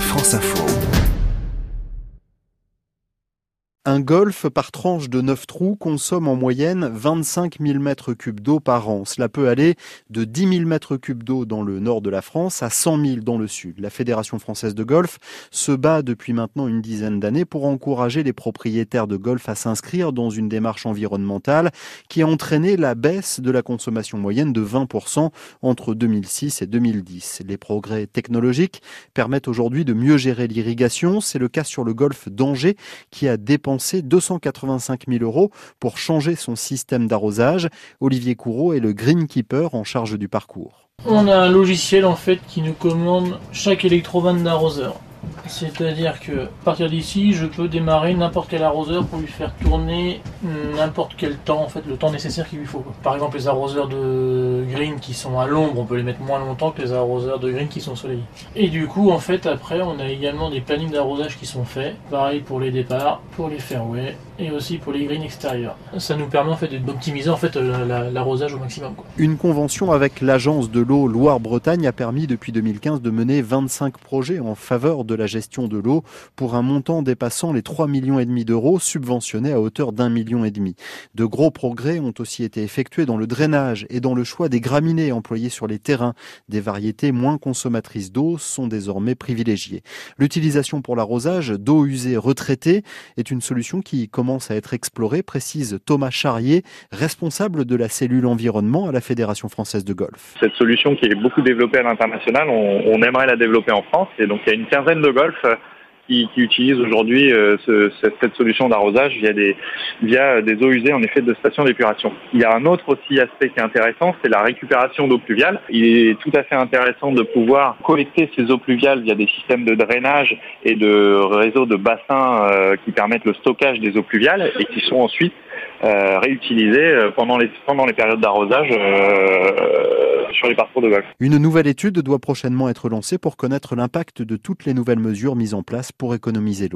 France Info. Un golf par tranche de 9 trous consomme en moyenne 25 000 mètres cubes d'eau par an. Cela peut aller de 10 000 mètres cubes d'eau dans le nord de la France à 100 000 dans le sud. La Fédération française de golf se bat depuis maintenant une dizaine d'années pour encourager les propriétaires de golf à s'inscrire dans une démarche environnementale qui a entraîné la baisse de la consommation moyenne de 20% entre 2006 et 2010. Les progrès technologiques permettent aujourd'hui de mieux gérer l'irrigation. C'est le cas sur le golf d'Angers qui a dépensé 285 000 euros pour changer son système d'arrosage. Olivier Courreau est le greenkeeper en charge du parcours. On a un logiciel en fait qui nous commande chaque électrovanne d'arroseur. C'est-à-dire que à partir d'ici, je peux démarrer n'importe quel arroseur pour lui faire tourner n'importe quel temps, en fait, le temps nécessaire qu'il lui faut. Par exemple, les arroseurs de green qui sont à l'ombre, on peut les mettre moins longtemps que les arroseurs de green qui sont au soleil. Et du coup, en fait, après, on a également des plannings d'arrosage qui sont faits. Pareil pour les départs, pour les fairways et aussi pour les greens extérieurs. Ça nous permet en fait d'optimiser en fait l'arrosage au maximum. Une convention avec l'agence de l'eau Loire-Bretagne a permis depuis 2015 de mener 25 projets en faveur de la gestion de l'eau pour un montant dépassant les 3 millions d'euros subventionnés à hauteur d'un million De gros progrès ont aussi été effectués dans le drainage et dans le choix des graminées employées sur les terrains. Des variétés moins consommatrices d'eau sont désormais privilégiées. L'utilisation pour l'arrosage d'eau usée retraitée est une solution qui commence à être explorée, précise Thomas Charrier, responsable de la cellule environnement à la Fédération française de golf. Cette solution qui est beaucoup développée à l'international, on, on aimerait la développer en France et donc il y a une quinzaine de golf qui, utilisent aujourd'hui euh, ce, cette, solution d'arrosage via des, eaux usées en effet de stations d'épuration. Il y a un autre aussi aspect qui est intéressant, c'est la récupération d'eau pluviale. Il est tout à fait intéressant de pouvoir collecter ces eaux pluviales via des systèmes de drainage et de réseaux de bassins euh, qui permettent le stockage des eaux pluviales et qui sont ensuite euh, réutilisés euh, pendant les, périodes d'arrosage Une nouvelle étude doit prochainement être lancée pour connaître l'impact de toutes les nouvelles mesures mises en place pour économiser l'eau.